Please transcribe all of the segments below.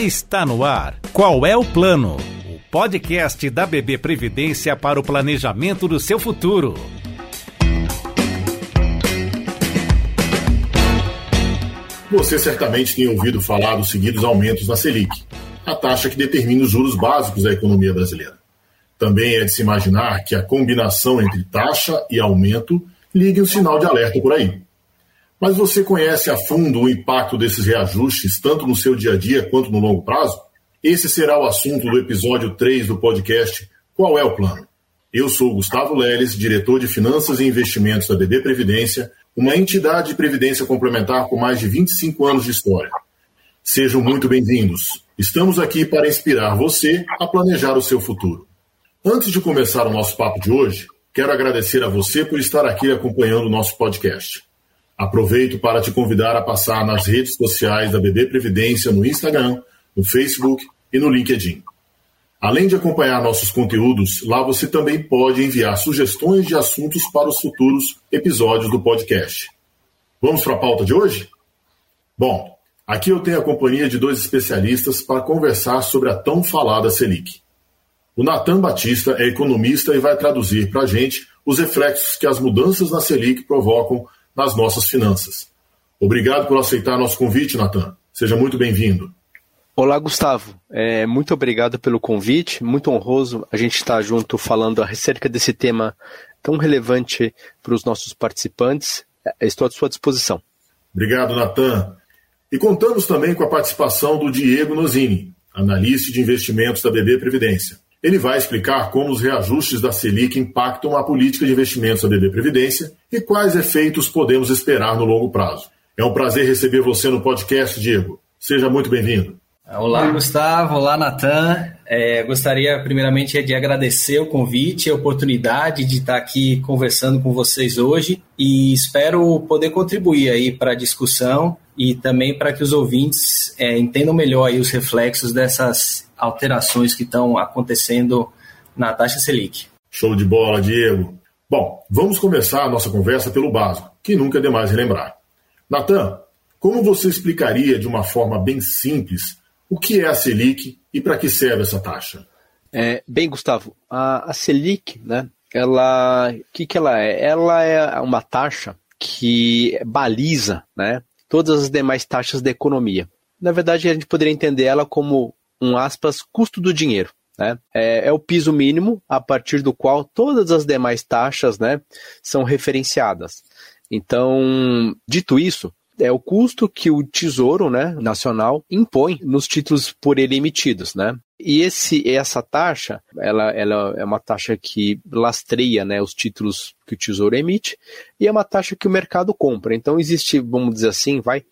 Está no ar. Qual é o plano? O podcast da BB Previdência para o planejamento do seu futuro. Você certamente tem ouvido falar dos seguidos aumentos na Selic, a taxa que determina os juros básicos da economia brasileira. Também é de se imaginar que a combinação entre taxa e aumento ligue um sinal de alerta por aí. Mas você conhece a fundo o impacto desses reajustes, tanto no seu dia a dia quanto no longo prazo? Esse será o assunto do episódio 3 do podcast Qual é o Plano? Eu sou Gustavo Leles, diretor de Finanças e Investimentos da BB Previdência, uma entidade de previdência complementar com mais de 25 anos de história. Sejam muito bem-vindos. Estamos aqui para inspirar você a planejar o seu futuro. Antes de começar o nosso papo de hoje, quero agradecer a você por estar aqui acompanhando o nosso podcast. Aproveito para te convidar a passar nas redes sociais da BB Previdência no Instagram, no Facebook e no LinkedIn. Além de acompanhar nossos conteúdos, lá você também pode enviar sugestões de assuntos para os futuros episódios do podcast. Vamos para a pauta de hoje? Bom, aqui eu tenho a companhia de dois especialistas para conversar sobre a tão falada Selic. O Natan Batista é economista e vai traduzir para a gente os reflexos que as mudanças na Selic provocam nas nossas finanças. Obrigado por aceitar nosso convite, Natan. Seja muito bem-vindo. Olá, Gustavo. É, muito obrigado pelo convite. Muito honroso a gente estar junto falando acerca desse tema tão relevante para os nossos participantes. Estou à sua disposição. Obrigado, Natan. E contamos também com a participação do Diego Nozini, analista de investimentos da BB Previdência. Ele vai explicar como os reajustes da Selic impactam a política de investimentos da BB Previdência e quais efeitos podemos esperar no longo prazo. É um prazer receber você no podcast, Diego. Seja muito bem-vindo. Olá, Gustavo. Olá, Natan. É, gostaria, primeiramente, de agradecer o convite, a oportunidade de estar aqui conversando com vocês hoje e espero poder contribuir aí para a discussão e também para que os ouvintes é, entendam melhor aí os reflexos dessas alterações que estão acontecendo na taxa Selic. Show de bola, Diego. Bom, vamos começar a nossa conversa pelo básico, que nunca é demais relembrar. Natan, como você explicaria de uma forma bem simples o que é a Selic e para que serve essa taxa? É, bem, Gustavo, a, a Selic, né, ela, o que, que ela é? Ela é uma taxa que baliza, né, todas as demais taxas da economia. Na verdade, a gente poderia entender ela como um aspas, custo do dinheiro. Né? É, é, o piso mínimo a partir do qual todas as demais taxas né, são referenciadas. Então, dito isso, é o custo que o Tesouro né, Nacional impõe nos títulos por ele emitidos. Né? E esse, essa taxa, ela, ela é uma taxa que lastreia né, os títulos que o Tesouro emite e é uma taxa que o mercado compra. Então existe, vamos dizer assim, vai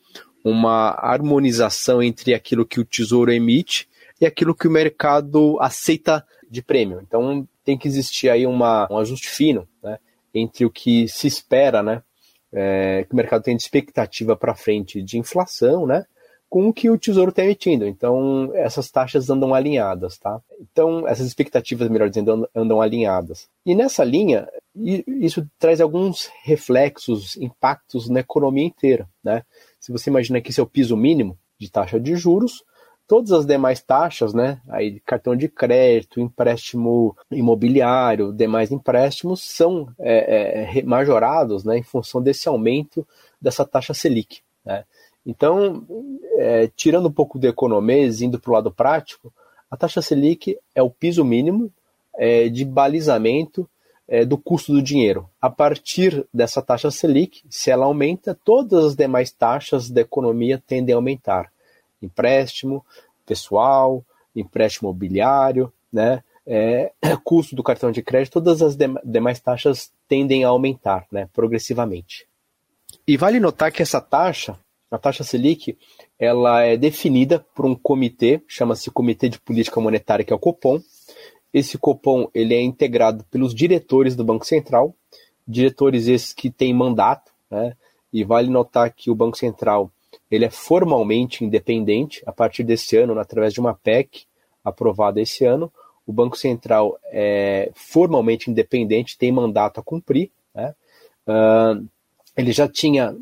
uma harmonização entre aquilo que o Tesouro emite e aquilo que o mercado aceita de prêmio. Então tem que existir aí uma, um ajuste fino né, entre o que se espera, né, é, que o mercado tem de expectativa para frente de inflação, né, com o que o Tesouro está emitindo. Então, essas taxas andam alinhadas, tá? Então, essas expectativas, melhor dizendo, andam, alinhadas. E nessa linha, isso traz alguns reflexos, impactos na economia inteira, né? Se você imagina que esse é o piso mínimo de taxa de juros, Todas as demais taxas, né, aí cartão de crédito, empréstimo imobiliário, demais empréstimos são é, é, majorados, né, em função desse aumento dessa taxa Selic. Né. Então, é, tirando um pouco de economês, indo para o lado prático, a taxa Selic é o piso mínimo é, de balizamento é, do custo do dinheiro. A partir dessa taxa Selic, se ela aumenta, todas as demais taxas da economia tendem a aumentar empréstimo pessoal, empréstimo mobiliário, né? É, custo do cartão de crédito, todas as demais taxas tendem a aumentar né, progressivamente. E vale notar que essa taxa, a taxa Selic, ela é definida por um comitê, chama-se Comitê de Política Monetária, que é o Copom. Esse Copom ele é integrado pelos diretores do Banco Central, diretores esses que têm mandato, né? E vale notar que o Banco Central ele é formalmente independente a partir desse ano, através de uma PEC aprovada esse ano. O Banco Central é formalmente independente, tem mandato a cumprir. Né? Uh, ele já tinha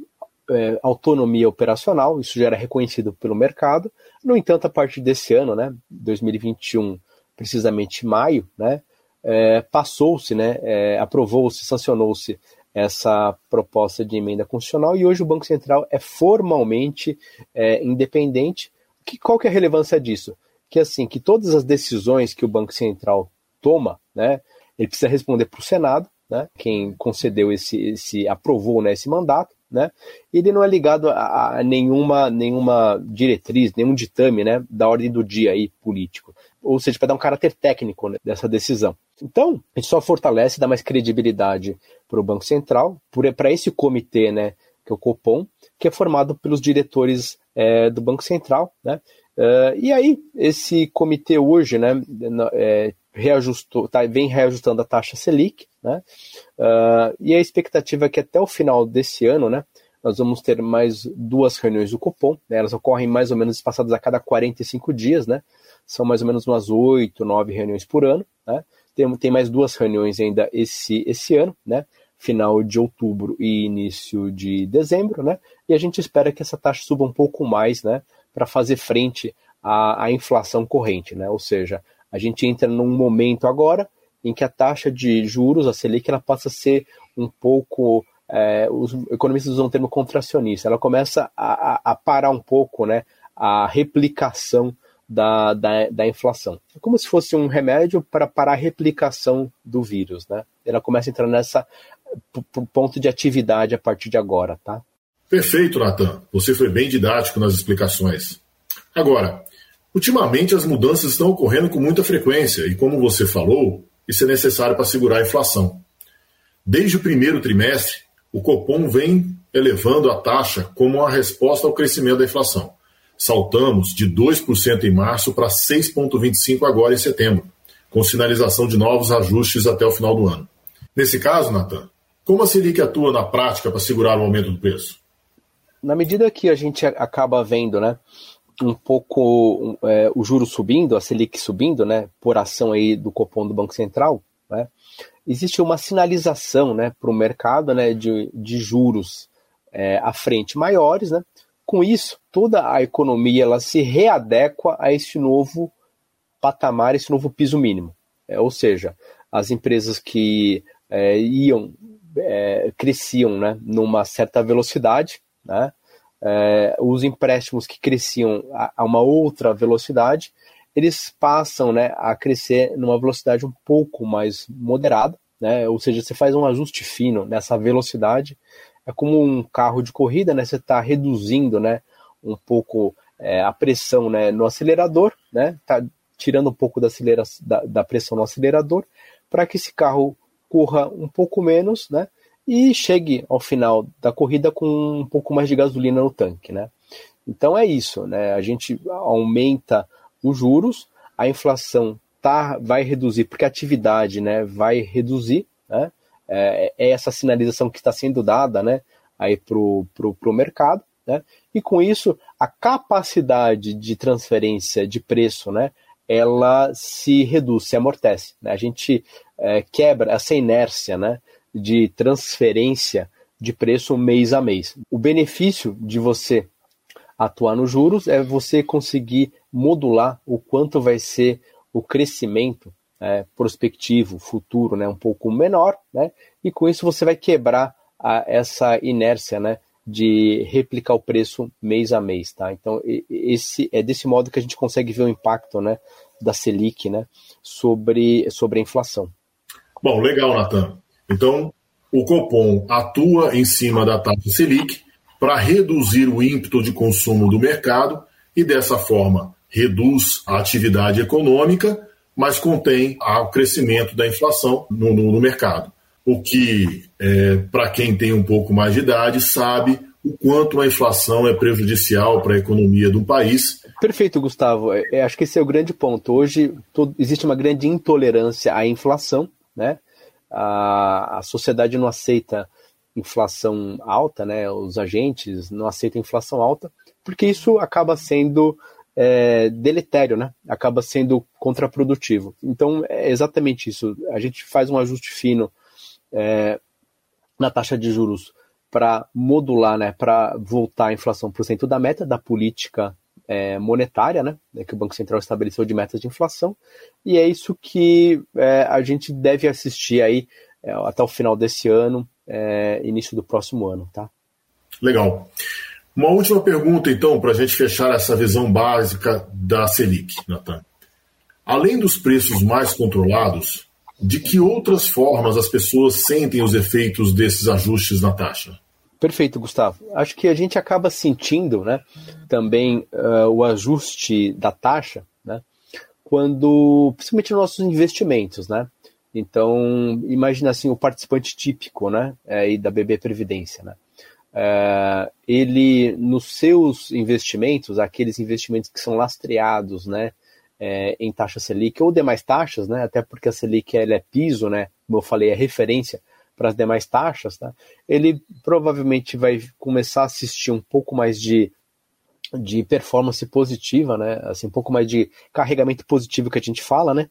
é, autonomia operacional, isso já era reconhecido pelo mercado. No entanto, a partir desse ano, né, 2021, precisamente maio, né, é, passou-se, né, é, aprovou-se, sancionou-se essa proposta de emenda constitucional e hoje o Banco Central é formalmente é, independente. Que, qual que é a relevância disso? Que assim, que todas as decisões que o Banco Central toma, né, ele precisa responder para o Senado, né, quem concedeu esse, esse aprovou né, esse mandato, né, ele não é ligado a, a nenhuma, nenhuma diretriz, nenhum ditame né, da ordem do dia aí político ou seja, para dar um caráter técnico né, dessa decisão. Então, a gente só fortalece, dá mais credibilidade para o Banco Central, para esse comitê, né, que é o Copom, que é formado pelos diretores é, do Banco Central, né? Uh, e aí, esse comitê hoje, né, é, reajustou, tá, vem reajustando a taxa Selic, né? Uh, e a expectativa é que até o final desse ano, né, nós vamos ter mais duas reuniões do Copom, né, elas ocorrem mais ou menos espaçadas a cada 45 dias, né? são mais ou menos umas oito, nove reuniões por ano. Né? Tem, tem mais duas reuniões ainda esse, esse ano, né? final de outubro e início de dezembro, né? e a gente espera que essa taxa suba um pouco mais né? para fazer frente à, à inflação corrente. Né? Ou seja, a gente entra num momento agora em que a taxa de juros, a Selic, ela passa a ser um pouco é, os economistas usam o termo contracionista, ela começa a, a, parar um pouco né, a replicação da, da, da inflação. É como se fosse um remédio para parar a replicação do vírus, né? Ela começa a entrar nessa ponto de atividade a partir de agora, tá? Perfeito, Natan. Você foi bem didático nas explicações. Agora, ultimamente as mudanças estão ocorrendo com muita frequência e, como você falou, isso é necessário para segurar a inflação. Desde o primeiro trimestre, o Copom vem elevando a taxa como uma resposta ao crescimento da inflação. Saltamos de 2% em março para 6,25% agora em setembro, com sinalização de novos ajustes até o final do ano. Nesse caso, Natan, como a Selic atua na prática para segurar o aumento do preço? Na medida que a gente acaba vendo, né, um pouco é, o juro subindo, a Selic subindo, né, por ação aí do Copom do Banco Central, né, existe uma sinalização, né, para o mercado, né, de, de juros é, à frente maiores, né, com isso, toda a economia ela se readequa a esse novo patamar, esse novo piso mínimo. É, ou seja, as empresas que é, iam, é, cresciam né, numa certa velocidade, né, é, os empréstimos que cresciam a, a, uma outra velocidade, eles passam né, a crescer numa velocidade um pouco mais moderada, né, ou seja, você faz um ajuste fino nessa velocidade é como um carro de corrida, né? Você está reduzindo, né? Um pouco é, a pressão, né? No acelerador, né? Tá tirando um pouco da, acelera da, da pressão no acelerador para que esse carro corra um pouco menos, né? E chegue ao final da corrida com um pouco mais de gasolina no tanque, né? Então é isso, né? A gente aumenta os juros, a inflação tá, vai reduzir, porque a atividade né, vai reduzir, né? é, é essa sinalização que está sendo dada né, aí para o pro, pro mercado. Né? E com isso, a capacidade de transferência de preço né, ela se reduz, se amortece. Né? A gente é, quebra essa inércia né, de transferência de preço mês a mês. O benefício de você atuar nos juros é você conseguir modular o quanto vai ser o crescimento é, prospectivo, futuro, né, um pouco menor, né, e com isso você vai quebrar a, essa inércia, né, de replicar o preço mês a mês, tá? Então esse é desse modo que a gente consegue ver o impacto, né, da Selic, né, sobre sobre a inflação. Bom, legal, Natan. Então o Copom atua em cima da taxa Selic para reduzir o ímpeto de consumo do mercado e dessa forma reduz a atividade econômica mas contém o crescimento da inflação no, no, no mercado. O que, é, para quem tem um pouco mais de idade, sabe o quanto a inflação é prejudicial para a economia do país. Perfeito, Gustavo. É, é, acho que esse é o grande ponto. Hoje todo, existe uma grande intolerância à inflação, né? A, a sociedade não aceita inflação alta, né? Os agentes não aceitam inflação alta, porque isso acaba sendo é, deletério, né? Acaba sendo contraprodutivo. Então é exatamente isso. A gente faz um ajuste fino é, na taxa de juros para modular, né, para voltar a inflação para o centro da meta da política é, monetária, né, que o Banco Central estabeleceu de metas de inflação, e é isso que é, a gente deve assistir aí é, até o final desse ano, é, início do próximo ano, tá? Legal. Uma última pergunta, então, para a gente fechar essa visão básica da Selic, Natan. Além dos preços mais controlados, de que outras formas as pessoas sentem os efeitos desses ajustes na taxa? Perfeito, Gustavo. Acho que a gente acaba sentindo né, também uh, o ajuste da taxa, né, quando, principalmente nos nossos investimentos, né? Então, imagina assim, o participante típico, né, é, da BB Previdência, né? É, ele, nos seus investimentos, aqueles investimentos que são lastreados, né, é, em taxa Selic ou demais taxas, né, até porque a Selic ela é piso, né, como eu falei, é referência para as demais taxas, tá? ele provavelmente vai começar a assistir um pouco mais de, de performance positiva, né? assim, um pouco mais de carregamento positivo que a gente fala, né?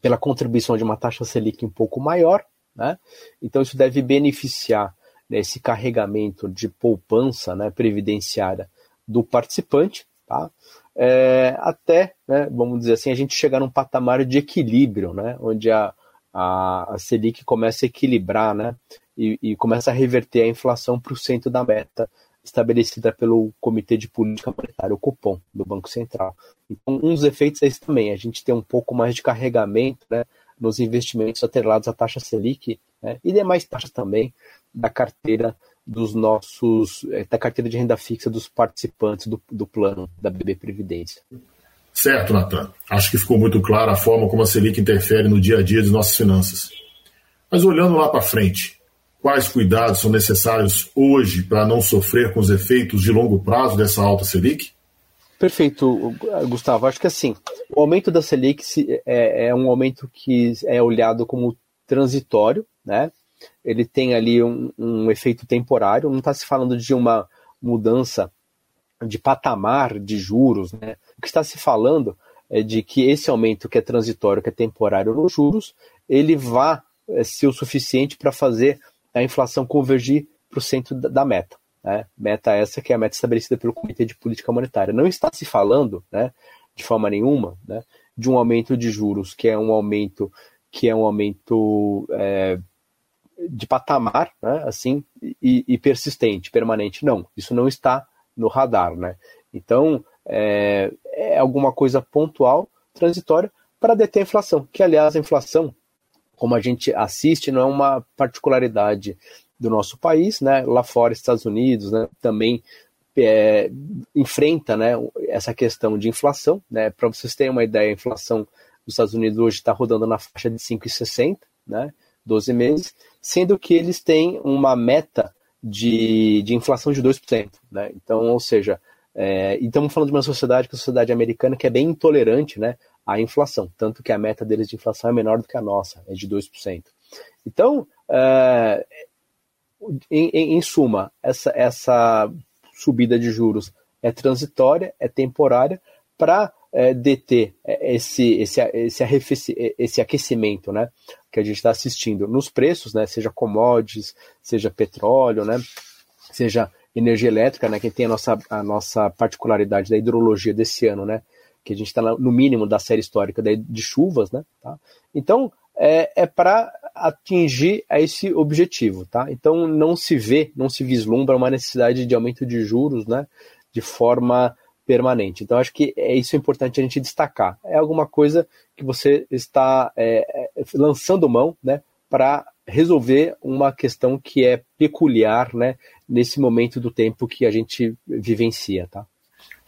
pela contribuição de uma taxa Selic um pouco maior. Né? Então isso deve beneficiar né, esse carregamento de poupança né, previdenciária do participante, tá? É, até, né, vamos dizer assim, a gente chegar num patamar de equilíbrio, né, onde a, a, a Selic começa a equilibrar né, e, e começa a reverter a inflação para o centro da meta estabelecida pelo Comitê de Política Monetária, o Copom, do Banco Central. Então, um dos efeitos é esse também, a gente tem um pouco mais de carregamento né, nos investimentos atrelados à taxa Selic né, e demais taxas também da carteira dos nossos, eh, da carteira de renda fixa dos participantes do, do plano da BB Previdência. Certo, Natan. Acho que ficou muito clara a forma como a Selic interfere no dia a dia de nossas finanças. Mas olhando lá para frente, quais cuidados são necessários hoje para não sofrer com os efeitos de longo prazo dessa alta Selic? Perfeito, Gustavo. Acho que assim, o aumento da Selic é, é um aumento que é olhado como transitório, né? Ele tem ali um, um efeito temporário, não está se falando de uma mudança de patamar de juros, né? O que está se falando é de que esse aumento que é transitório, que é temporário nos juros, ele vá é, ser o suficiente para fazer a inflação convergir para o centro da meta. Né? Meta essa que é a meta estabelecida pelo Comitê de Política Monetária. Não está se falando, né, de forma nenhuma, né, de um aumento de juros que é um aumento que é um aumento é, de patamar, né, assim, e, e, persistente, permanente. Não, isso não está no radar, né? Então, é, é alguma coisa pontual, transitória, para deter a inflação. Que, aliás, a inflação, como a gente assiste, não é uma particularidade do nosso país, né? Lá fora, Estados Unidos, né? Também é, enfrenta, né? Essa questão de inflação, né? Para vocês terem uma ideia, a inflação dos Estados Unidos hoje está rodando na faixa de 5,60, né? 12 meses, sendo que eles têm uma meta de, de inflação de 2%. Né? Então, ou seja, é, e estamos falando de uma sociedade, que é a sociedade americana, que é bem intolerante né, à inflação, tanto que a meta deles de inflação é menor do que a nossa, é de 2%. Então, é, em, em, em, suma, essa, essa subida de juros é transitória, é temporária, para é, deter esse, esse, esse, esse aquecimento né, que a gente está assistindo nos preços, né, seja commodities, seja petróleo, né, seja energia elétrica, né, que tem a nossa, a nossa particularidade da hidrologia desse ano, né, que a gente está no mínimo da série histórica de chuvas, né, tá? Então, é, é para atingir esse objetivo, tá? Então, não se vê, não se vislumbra uma necessidade de aumento de juros, né, de forma permanente. Então, acho que é isso importante a gente destacar. É alguma coisa que você está é, é lançando mão, né, para resolver uma questão que é peculiar, né, nesse momento do tempo que a gente vivencia, tá?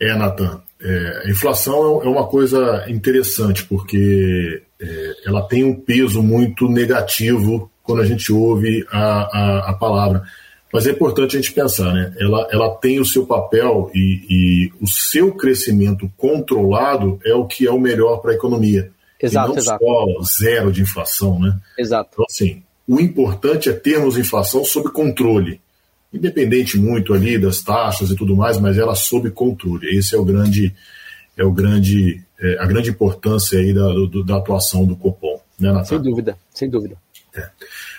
É, Natan. É, a inflação é uma coisa interessante porque é, ela tem um peso muito negativo quando a gente ouve a, a, a palavra. Mas é importante a gente pensar, né? Ela, ela tem o seu papel e, e o seu crescimento controlado é o que é o melhor para a economia. Exato, e não exato. só zero de inflação, né? Exato. Então, assim, o importante é termos inflação sob controle. Independente muito ali das taxas e tudo mais, mas ela sob controle. Esse é o grande, é o grande, é, a grande importância aí da, do, da atuação do Copom, né, Natália? Sem dúvida, sem dúvida. É.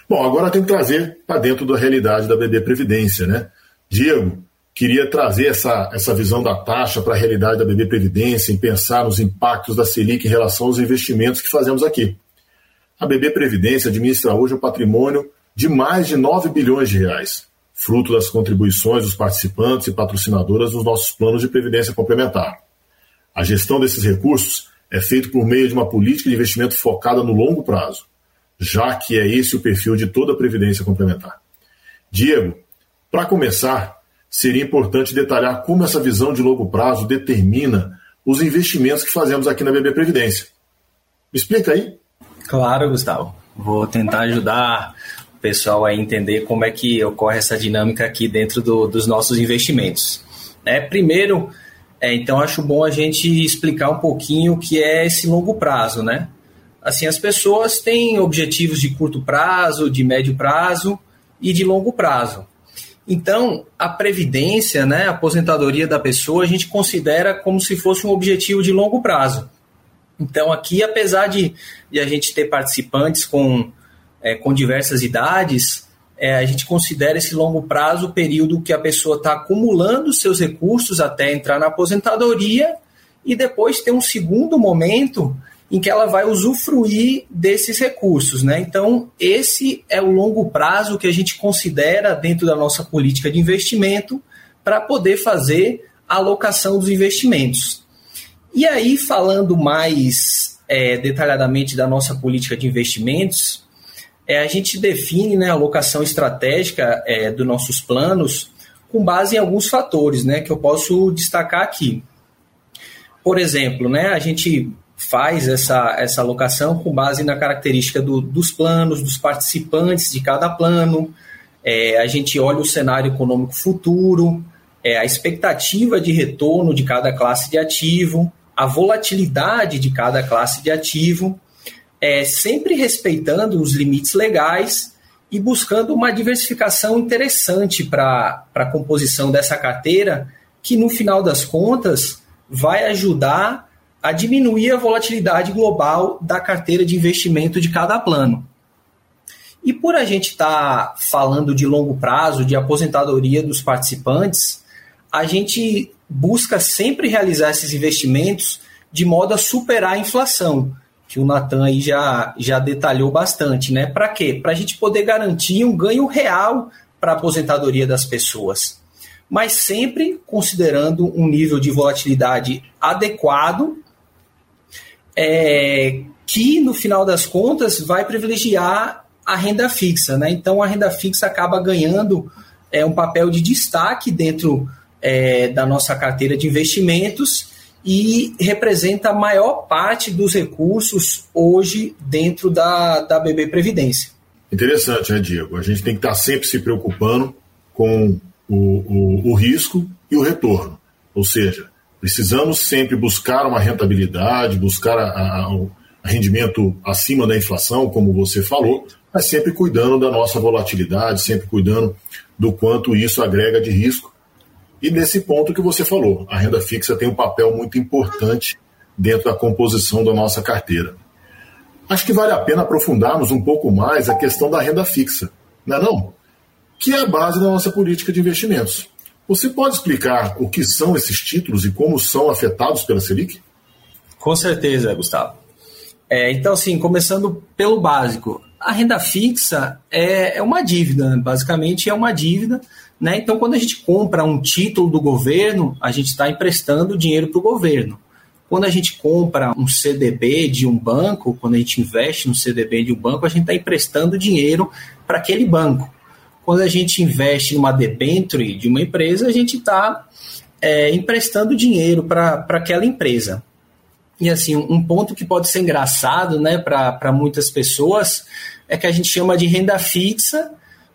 Bom, agora tem que trazer para dentro da realidade da BB Previdência, né? Diego, queria trazer essa, essa visão da taxa para a realidade da BB Previdência e pensar nos impactos da Selic em relação aos investimentos que fazemos aqui. A BB Previdência administra hoje um patrimônio de mais de 9 bilhões de reais, fruto das contribuições dos participantes e patrocinadoras dos nossos planos de previdência complementar. A gestão desses recursos é feita por meio de uma política de investimento focada no longo prazo, já que é esse o perfil de toda a previdência complementar. Diego, para começar, seria importante detalhar como essa visão de longo prazo determina os investimentos que fazemos aqui na BB Previdência. Me explica aí. Claro, Gustavo. Vou tentar ajudar o pessoal a entender como é que ocorre essa dinâmica aqui dentro do, dos nossos investimentos. É, primeiro, é, então acho bom a gente explicar um pouquinho o que é esse longo prazo, né? Assim, as pessoas têm objetivos de curto prazo, de médio prazo e de longo prazo. Então, a previdência, né, a aposentadoria da pessoa, a gente considera como se fosse um objetivo de longo prazo. Então, aqui, apesar de, de a gente ter participantes com, é, com diversas idades, é, a gente considera esse longo prazo o período que a pessoa está acumulando seus recursos até entrar na aposentadoria e depois ter um segundo momento em que ela vai usufruir desses recursos. Né? Então, esse é o longo prazo que a gente considera dentro da nossa política de investimento para poder fazer a alocação dos investimentos. E aí, falando mais é, detalhadamente da nossa política de investimentos, é, a gente define né, a alocação estratégica é, dos nossos planos com base em alguns fatores né, que eu posso destacar aqui. Por exemplo, né, a gente faz essa, essa alocação com base na característica do, dos planos, dos participantes de cada plano. É, a gente olha o cenário econômico futuro, é, a expectativa de retorno de cada classe de ativo, a volatilidade de cada classe de ativo, é, sempre respeitando os limites legais e buscando uma diversificação interessante para a composição dessa carteira, que no final das contas vai ajudar a diminuir a volatilidade global da carteira de investimento de cada plano. E por a gente estar tá falando de longo prazo, de aposentadoria dos participantes, a gente busca sempre realizar esses investimentos de modo a superar a inflação, que o Natan aí já, já detalhou bastante, né? Para quê? Para a gente poder garantir um ganho real para a aposentadoria das pessoas. Mas sempre considerando um nível de volatilidade adequado é, que no final das contas vai privilegiar a renda fixa, né? Então a renda fixa acaba ganhando é, um papel de destaque dentro é, da nossa carteira de investimentos e representa a maior parte dos recursos hoje dentro da, da BB Previdência. Interessante, né, Diego? A gente tem que estar sempre se preocupando com o, o, o risco e o retorno. Ou seja, Precisamos sempre buscar uma rentabilidade, buscar a rendimento acima da inflação, como você falou, mas sempre cuidando da nossa volatilidade, sempre cuidando do quanto isso agrega de risco. E nesse ponto que você falou, a renda fixa tem um papel muito importante dentro da composição da nossa carteira. Acho que vale a pena aprofundarmos um pouco mais a questão da renda fixa, não é não? Que é a base da nossa política de investimentos. Você pode explicar o que são esses títulos e como são afetados pela Selic? Com certeza, Gustavo. É, então, assim, começando pelo básico, a renda fixa é, é uma dívida, né? basicamente é uma dívida. Né? Então, quando a gente compra um título do governo, a gente está emprestando dinheiro para o governo. Quando a gente compra um CDB de um banco, quando a gente investe no CDB de um banco, a gente está emprestando dinheiro para aquele banco quando a gente investe numa debenture de uma empresa, a gente está é, emprestando dinheiro para aquela empresa. E assim, um ponto que pode ser engraçado né, para muitas pessoas é que a gente chama de renda fixa,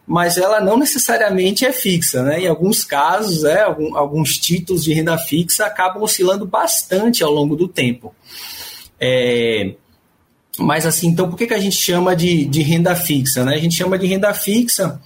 mas ela não necessariamente é fixa. Né? Em alguns casos, é, algum, alguns títulos de renda fixa acabam oscilando bastante ao longo do tempo. É, mas assim, então por que, que a gente chama de, de renda fixa? Né? A gente chama de renda fixa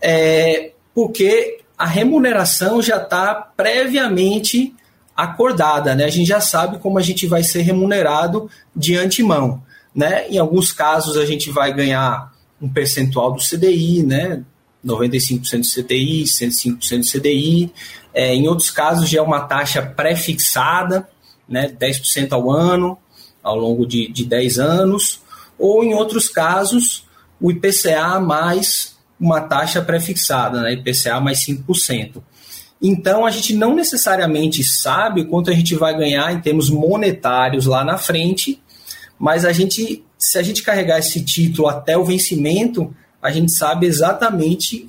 é, porque a remuneração já está previamente acordada, né? A gente já sabe como a gente vai ser remunerado de antemão, né? Em alguns casos a gente vai ganhar um percentual do CDI, né? 95% do CDI, 105% do CDI. É, em outros casos já é uma taxa pré-fixada, né? 10% ao ano, ao longo de, de 10 anos. Ou em outros casos, o IPCA mais uma taxa pré-fixada, né? IPCA mais 5%. Então, a gente não necessariamente sabe quanto a gente vai ganhar em termos monetários lá na frente, mas a gente, se a gente carregar esse título até o vencimento, a gente sabe exatamente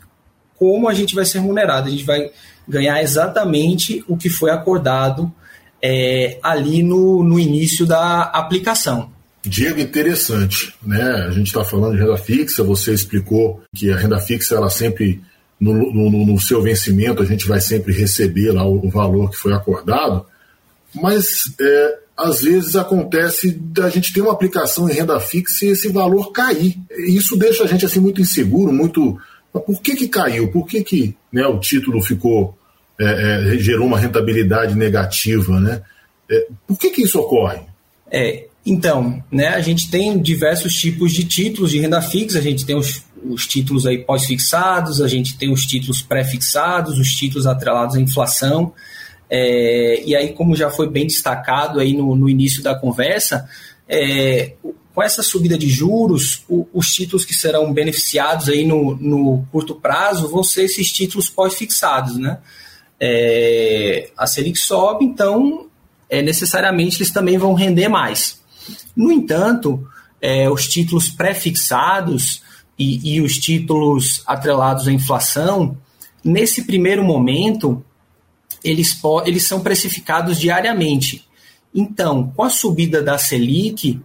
como a gente vai ser remunerado. A gente vai ganhar exatamente o que foi acordado é, ali no, no início da aplicação. Diego, interessante, né? A gente está falando de renda fixa, você explicou que a renda fixa ela sempre no, no, no, seu vencimento a gente vai sempre receber lá o, valor que foi acordado, mas é, às vezes acontece da gente ter uma aplicação em renda fixa e esse valor cair. Isso deixa a gente assim muito inseguro, muito. Por que, que caiu? Por que, que né, o título ficou é, é, gerou uma rentabilidade negativa, né? É, por que, que isso ocorre? É, então, né, a gente tem diversos tipos de títulos de renda fixa, a gente tem os, os títulos aí pós-fixados, a gente tem os títulos pré-fixados, os títulos atrelados à inflação. É, e aí, como já foi bem destacado aí no, no início da conversa, é, com essa subida de juros, o, os títulos que serão beneficiados aí no, no curto prazo vão ser esses títulos pós-fixados, né? É, a Selic sobe, então é, necessariamente eles também vão render mais. No entanto, é, os títulos pré-fixados e, e os títulos atrelados à inflação, nesse primeiro momento, eles, eles são precificados diariamente. Então, com a subida da Selic,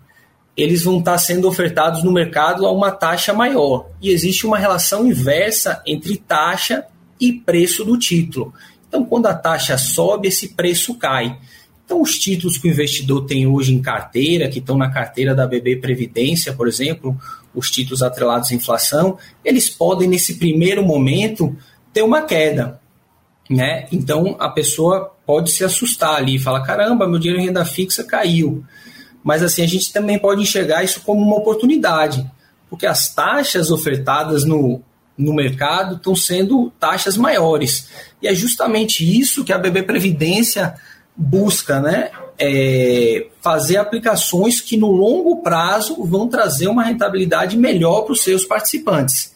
eles vão estar sendo ofertados no mercado a uma taxa maior. E existe uma relação inversa entre taxa e preço do título. Então, quando a taxa sobe, esse preço cai. Então, os títulos que o investidor tem hoje em carteira, que estão na carteira da BB Previdência, por exemplo, os títulos atrelados à inflação, eles podem, nesse primeiro momento, ter uma queda né? Então a pessoa pode se assustar ali e falar: caramba, meu dinheiro em renda fixa caiu. Mas assim, a gente também pode enxergar isso como uma oportunidade, porque as taxas ofertadas no, no mercado estão sendo taxas maiores. E é justamente isso que a BB Previdência busca, né? É fazer aplicações que no longo prazo vão trazer uma rentabilidade melhor para os seus participantes.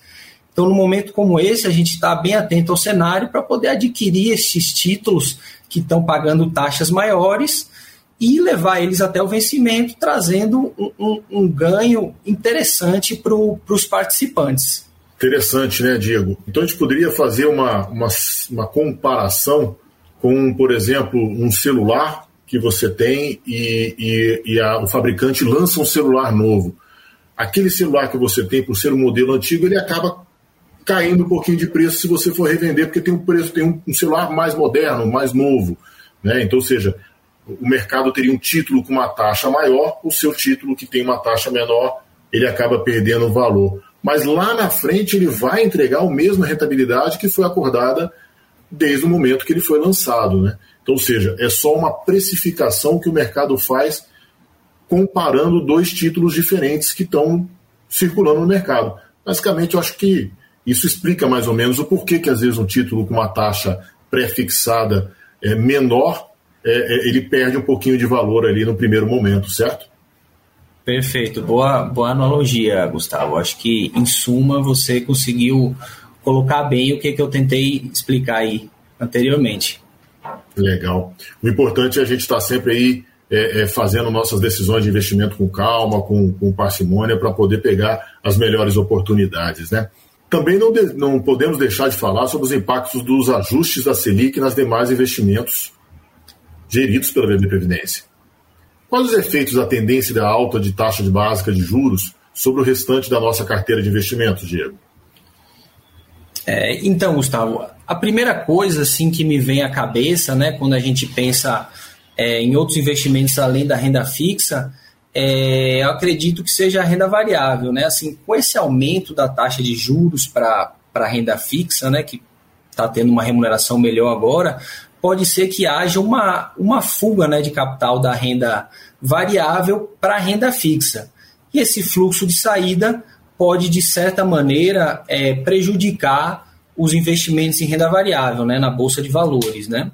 Então, no momento como esse, a gente está bem atento ao cenário para poder adquirir esses títulos que estão pagando taxas maiores e levar eles até o vencimento, trazendo um, um, um ganho interessante para os participantes. Interessante, né, Diego? Então a gente poderia fazer uma, uma, uma comparação com, por exemplo, um celular que você tem e, e, e a, o fabricante lança um celular novo. Aquele celular que você tem, por ser um modelo antigo, ele acaba caindo um pouquinho de preço se você for revender, porque tem um preço, tem um, um celular mais moderno, mais novo. Né? Então, ou seja, o mercado teria um título com uma taxa maior, o seu título que tem uma taxa menor, ele acaba perdendo valor. Mas lá na frente ele vai entregar a mesma rentabilidade que foi acordada desde o momento que ele foi lançado. Né? Então, ou seja, é só uma precificação que o mercado faz comparando dois títulos diferentes que estão circulando no mercado. Basicamente, eu acho que isso explica mais ou menos o porquê que às vezes um título com uma taxa pré-fixada é, menor, é, é, ele perde um pouquinho de valor ali no primeiro momento, certo? Perfeito, boa, boa analogia, Gustavo. Acho que, em suma, você conseguiu colocar bem o que, que eu tentei explicar aí anteriormente. Legal. O importante é a gente estar sempre aí é, é, fazendo nossas decisões de investimento com calma, com, com parcimônia, para poder pegar as melhores oportunidades, né? Também não, de, não podemos deixar de falar sobre os impactos dos ajustes da Selic nas demais investimentos geridos pela BB Previdência. Quais os efeitos da tendência da alta de taxa de básica de juros sobre o restante da nossa carteira de investimentos, Diego? É, então, Gustavo, a primeira coisa assim que me vem à cabeça, né, quando a gente pensa é, em outros investimentos além da renda fixa, é, eu acredito que seja a renda variável, né? Assim, com esse aumento da taxa de juros para a renda fixa, né, que está tendo uma remuneração melhor agora, pode ser que haja uma, uma fuga né, de capital da renda variável para a renda fixa. E esse fluxo de saída pode, de certa maneira, é, prejudicar os investimentos em renda variável né, na Bolsa de Valores. Né?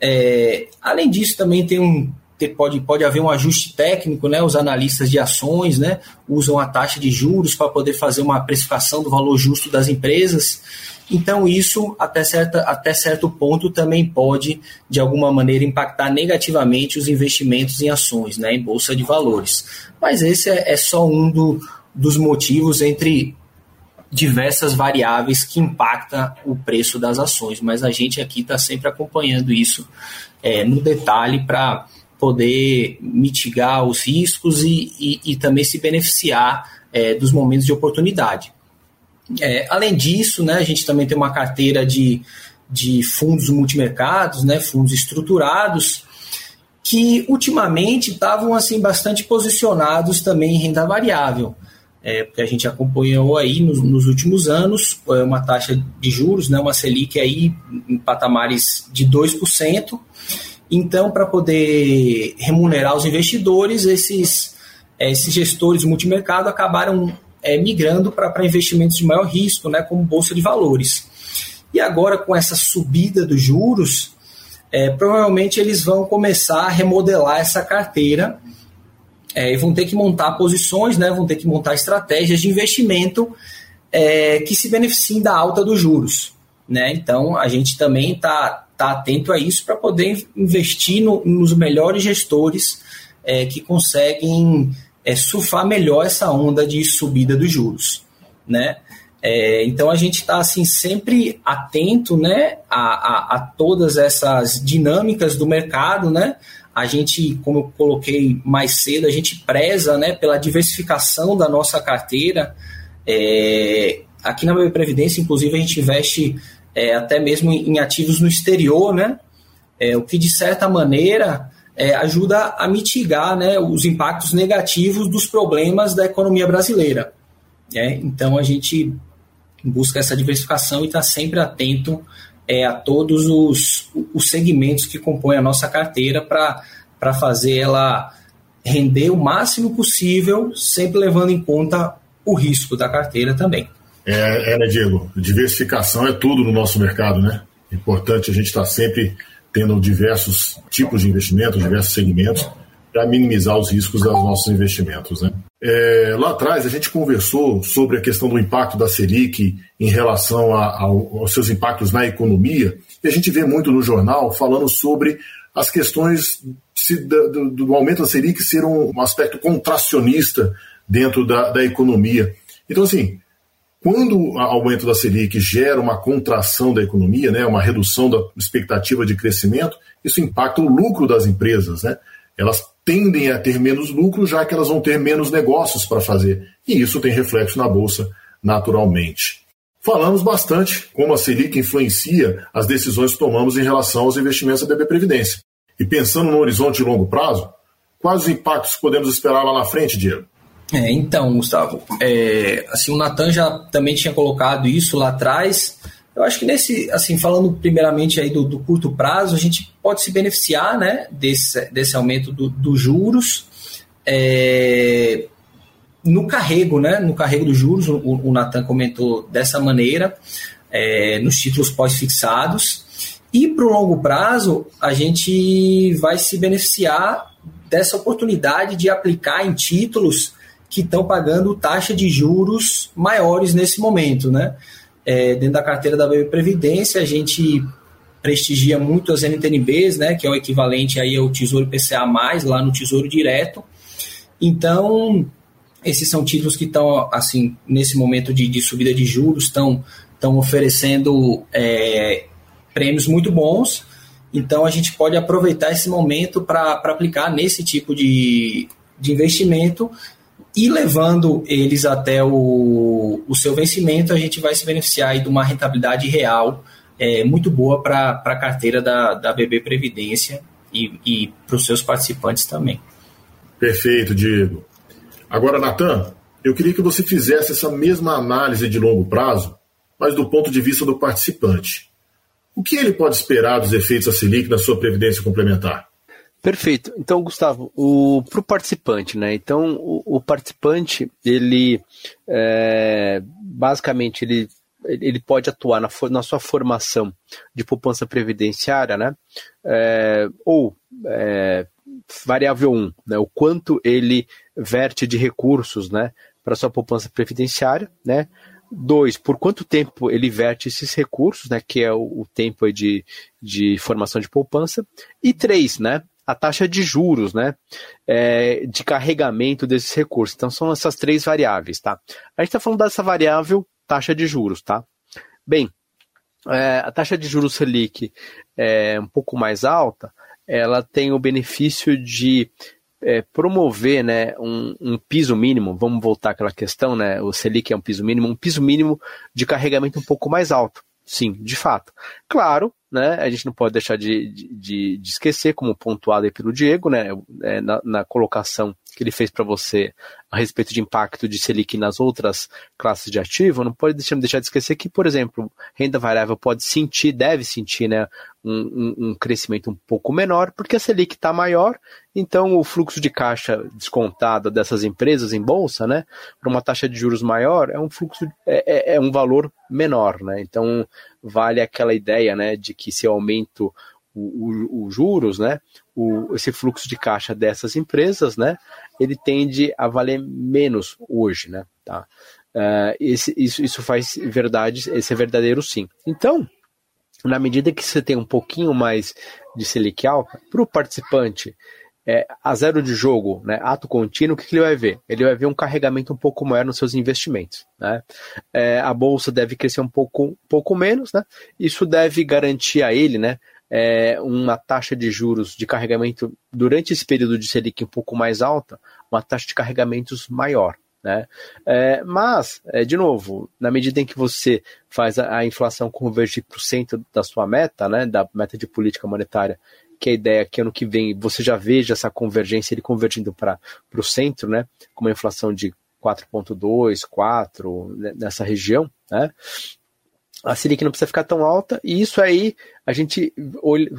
É, além disso, também tem um, pode, pode haver um ajuste técnico, né? Os analistas de ações né, usam a taxa de juros para poder fazer uma precificação do valor justo das empresas. Então, isso, até, certa, até certo ponto, também pode, de alguma maneira, impactar negativamente os investimentos em ações, né, em bolsa de valores. Mas esse é, é só um do, dos motivos entre diversas variáveis que impactam o preço das ações. Mas a gente aqui está sempre acompanhando isso é, no detalhe para poder mitigar os riscos e, e, e também se beneficiar é, dos momentos de oportunidade. É, além disso, né, a gente também tem uma carteira de, de fundos multimercados, né, fundos estruturados, que ultimamente estavam assim bastante posicionados também em renda variável. É, porque a gente acompanhou aí nos, nos, últimos anos é, uma taxa de juros, né, uma Selic aí em patamares de 2%. Então, para poder remunerar os investidores, esses, é, esses gestores multimercado acabaram é, migrando para investimentos de maior risco, né, como bolsa de valores. E agora, com essa subida dos juros, é, provavelmente eles vão começar a remodelar essa carteira é, e vão ter que montar posições, né, vão ter que montar estratégias de investimento é, que se beneficiem da alta dos juros. Né? Então, a gente também está tá atento a isso para poder investir no, nos melhores gestores é, que conseguem é, surfar melhor essa onda de subida dos juros, né? É, então a gente está assim sempre atento, né, a, a, a, todas essas dinâmicas do mercado, né? A gente, como eu coloquei mais cedo, a gente preza, né, pela diversificação da nossa carteira. É, aqui na BB Previdência, inclusive, a gente investe é, até mesmo em ativos no exterior, né? É, o que de certa maneira é, ajuda a mitigar né, os impactos negativos dos problemas da economia brasileira. Né? Então a gente busca essa diversificação e está sempre atento é, a todos os, os segmentos que compõem a nossa carteira para fazer ela render o máximo possível, sempre levando em conta o risco da carteira também. É, é né, Diego? Diversificação é tudo no nosso mercado, né? Importante a gente estar tá sempre tendo diversos tipos de investimentos, diversos segmentos, para minimizar os riscos dos nossos investimentos. Né? É, lá atrás a gente conversou sobre a questão do impacto da Selic em relação a, a, aos seus impactos na economia, e a gente vê muito no jornal falando sobre as questões se, do, do, aumento da Selic ser um, um aspecto contracionista dentro da, da economia. Então, assim, quando o aumento da Selic gera uma contração da economia, né, uma redução da expectativa de crescimento, isso impacta o lucro das empresas. Né? Elas tendem a ter menos lucro, já que elas vão ter menos negócios para fazer. E isso tem reflexo na Bolsa naturalmente. Falamos bastante como a Selic influencia as decisões que tomamos em relação aos investimentos da BB Previdência. E pensando no horizonte de longo prazo, quais os impactos podemos esperar lá na frente, Diego? É, então, Gustavo, é, assim, o Natan já também tinha colocado isso lá atrás. Eu acho que nesse, assim, falando primeiramente aí do, do curto prazo, a gente pode se beneficiar, né, desse, desse aumento dos do juros. É, no carrego, né, no carrego dos juros, o, o Natan comentou dessa maneira, é, nos títulos pós-fixados. E para o longo prazo, a gente vai se beneficiar dessa oportunidade de aplicar em títulos que estão pagando taxa de juros maiores nesse momento, né? É, dentro da carteira da BB Previdência, a gente prestigia muito as NTNBs, né, que é o equivalente aí ao Tesouro PCA+, lá no Tesouro Direto. Então, esses são títulos que estão, assim, nesse momento de, de subida de juros, estão, estão oferecendo é, prêmios muito bons. Então, a gente pode aproveitar esse momento para aplicar nesse tipo de, de investimento e levando eles até o, o seu vencimento, a gente vai se beneficiar de uma rentabilidade real é, muito boa para a carteira da, da BB Previdência e, e para os seus participantes também. Perfeito, Diego. Agora, Natan, eu queria que você fizesse essa mesma análise de longo prazo, mas do ponto de vista do participante. O que ele pode esperar dos efeitos da Selic na sua previdência complementar? Perfeito. Então, Gustavo, para o participante, né? Então, o, o participante, ele é, basicamente ele, ele pode atuar na, na sua formação de poupança previdenciária, né? É, ou é, variável 1, né? O quanto ele verte de recursos, né? Para sua poupança previdenciária, né? Dois, por quanto tempo ele verte esses recursos, né, que é o, o tempo de, de formação de poupança. E três, né, a taxa de juros, né, é, de carregamento desses recursos. Então são essas três variáveis, tá? A gente está falando dessa variável taxa de juros, tá? Bem, é, a taxa de juros Selic é um pouco mais alta, ela tem o benefício de é, promover né, um, um, piso mínimo, vamos voltar àquela questão, né? O Selic é um piso mínimo, um piso mínimo de carregamento um pouco mais alto. Sim, de fato. Claro, né, a gente não pode deixar de, de, de esquecer, como pontuado aí pelo Diego, né, é, na, na colocação que ele fez para você a respeito de impacto de Selic nas outras classes de ativo, não pode deixar, de esquecer que, por exemplo, renda variável pode sentir, deve sentir né, um, um, um crescimento um pouco menor, porque a Selic está maior, então o fluxo de caixa descontado dessas empresas em bolsa, né, para uma taxa de juros maior, é um fluxo, é, é, é um valor menor, né? Então vale aquela ideia né, de que se eu aumento os juros, né, o, esse fluxo de caixa dessas empresas, né, ele tende a valer menos hoje, né, tá? Uh, esse, isso, isso faz verdade, esse é verdadeiro sim. Então, na medida que você tem um pouquinho mais de Selic alta, para o participante é, a zero de jogo, né, ato contínuo, o que, que, ele vai ver? Ele vai ver um carregamento um pouco maior nos seus investimentos. Né? É, a bolsa deve crescer um pouco, pouco menos, né? isso deve garantir a ele né, é, uma taxa de juros de carregamento durante esse período de Selic um pouco mais alta, uma taxa de carregamentos maior. Né? É, mas, é, de novo, na medida em que você faz a, a inflação convergir para o centro da sua meta, né, da meta de política monetária, que a ideia é que ano que vem você já veja essa convergência ele convergindo para o centro, né, com uma inflação de 4,2, 4 né, nessa região, né? A Selic não precisa ficar tão alta, e isso aí a gente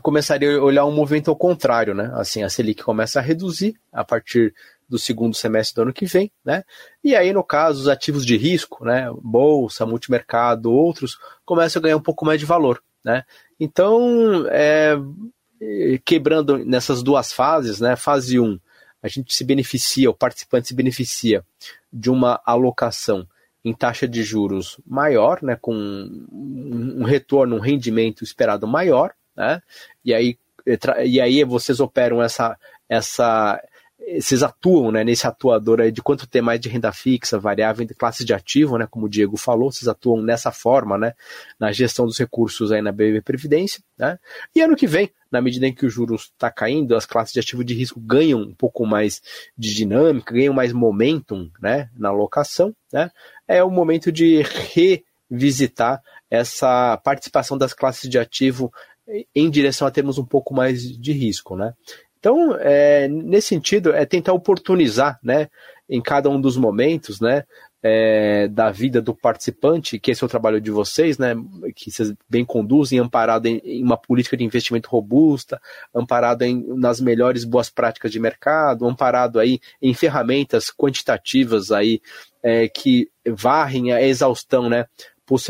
começaria a olhar um movimento ao contrário, né? Assim, a Selic começa a reduzir a partir do segundo semestre do ano que vem, né? E aí, no caso, os ativos de risco, né? Bolsa, multimercado, outros, começam a ganhar um pouco mais de valor, né? Então, é, quebrando nessas duas fases, né? Fase 1, a gente se beneficia, o participante se beneficia de uma alocação em taxa de juros maior, né? Com um retorno, um rendimento esperado maior, né? E aí, e aí vocês operam essa, essa vocês atuam né, nesse atuador de quanto ter mais de renda fixa, variável, de classes de ativo, né, como o Diego falou, vocês atuam nessa forma, né, na gestão dos recursos aí na BB Previdência, né, e ano que vem, na medida em que o juros está caindo, as classes de ativo de risco ganham um pouco mais de dinâmica, ganham mais momentum, né, na alocação, né, é o momento de revisitar essa participação das classes de ativo em direção a termos um pouco mais de risco, né? Então, é, nesse sentido, é tentar oportunizar, né, em cada um dos momentos, né, é, da vida do participante, que esse é o trabalho de vocês, né, que vocês bem conduzem, amparado em, em uma política de investimento robusta, amparado em, nas melhores boas práticas de mercado, amparado aí em ferramentas quantitativas aí é, que varrem a exaustão, né,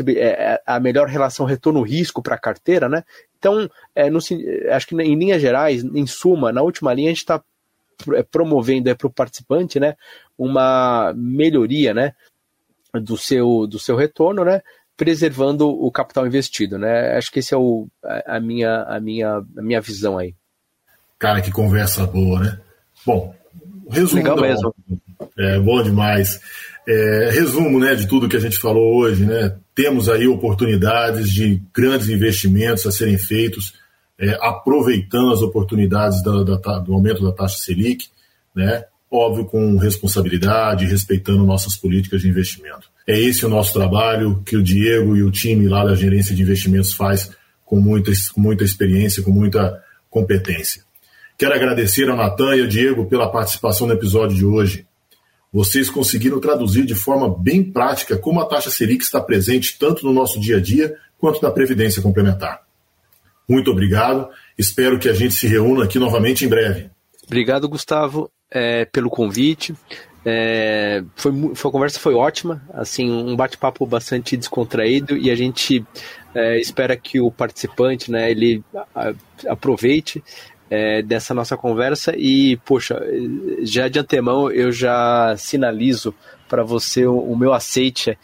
é, é, a melhor relação retorno-risco para a carteira, né? Então, é, no, acho que em linhas gerais, em suma, na última linha, a gente está promovendo para o participante né, uma melhoria né, do, seu, do seu retorno, né, preservando o capital investido. Né? Acho que esse é o, a, minha, a, minha, a minha visão aí. Cara, que conversa boa, né? Bom, resumo. Legal mesmo. É bom demais. É, resumo né, de tudo que a gente falou hoje, né? Temos aí oportunidades de grandes investimentos a serem feitos, é, aproveitando as oportunidades da, da, do aumento da taxa Selic, né? Óbvio, com responsabilidade, respeitando nossas políticas de investimento. É esse o nosso trabalho que o Diego e o time lá da gerência de investimentos faz com muita, com muita experiência, com muita competência. Quero agradecer ao Natan e ao Diego pela participação no episódio de hoje. Vocês conseguiram traduzir de forma bem prática como a taxa Selic está presente tanto no nosso dia a dia quanto na Previdência Complementar. Muito obrigado Espero que a gente se reúna aqui novamente em breve. Obrigado, Gustavo, é, pelo convite. É, foi, foi, a conversa foi ótima, assim, um bate-papo bastante descontraído e a gente é, espera que o participante, né, ele a, aproveite é, dessa nossa conversa e, poxa, já de antemão eu já sinalizo para você o, o, meu aceite,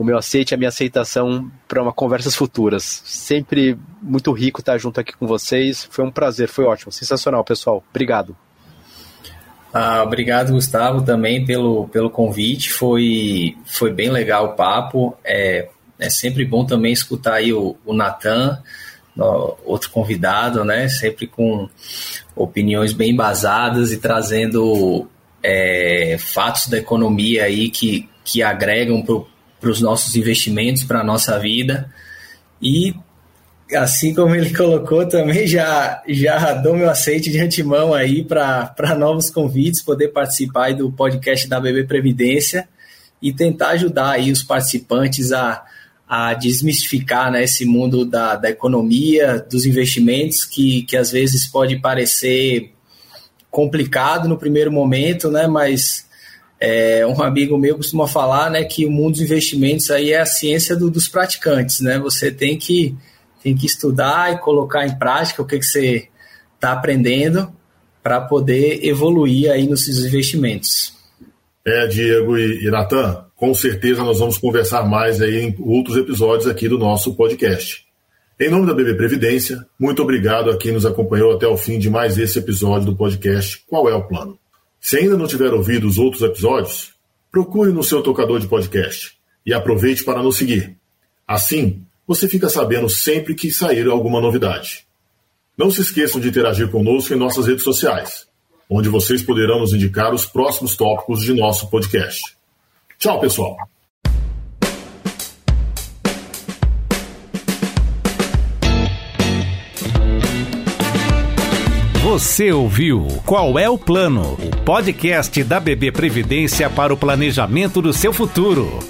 o meu aceite, a minha aceitação para uma conversas futuras. Sempre muito rico estar junto aqui com vocês. Foi um prazer, foi ótimo, sensacional, pessoal. Obrigado. Ah, obrigado, Gustavo, também pelo, pelo convite. Foi, foi bem legal o papo. É, é sempre bom também escutar aí o, o Natan, outro convidado, né? Sempre com opiniões bem embasadas e trazendo é, fatos da economia aí que, que agregam para os nossos investimentos, para a nossa vida. E assim como ele colocou, também já, já dou meu aceite de antemão aí para novos convites, poder participar do podcast da BB Previdência e tentar ajudar aí os participantes a, a desmistificar né, esse mundo da, da economia, dos investimentos, que, que às vezes pode parecer complicado no primeiro momento, né, mas é, um amigo meu costuma falar né, que o mundo dos investimentos aí é a ciência do, dos praticantes, né? Você tem que tem que estudar e colocar em prática o que, que você está aprendendo para poder evoluir aí nos seus investimentos. É, Diego e, e Natan, com certeza nós vamos conversar mais aí em outros episódios aqui do nosso podcast. Em nome da BB Previdência, muito obrigado a quem nos acompanhou até o fim de mais esse episódio do podcast Qual é o Plano? Se ainda não tiver ouvido os outros episódios, procure no seu tocador de podcast e aproveite para nos seguir. Assim, você fica sabendo sempre que sair alguma novidade. Não se esqueçam de interagir conosco em nossas redes sociais, onde vocês poderão nos indicar os próximos tópicos de nosso podcast. Tchau, pessoal! Você ouviu Qual é o Plano? O podcast da BB Previdência para o planejamento do seu futuro.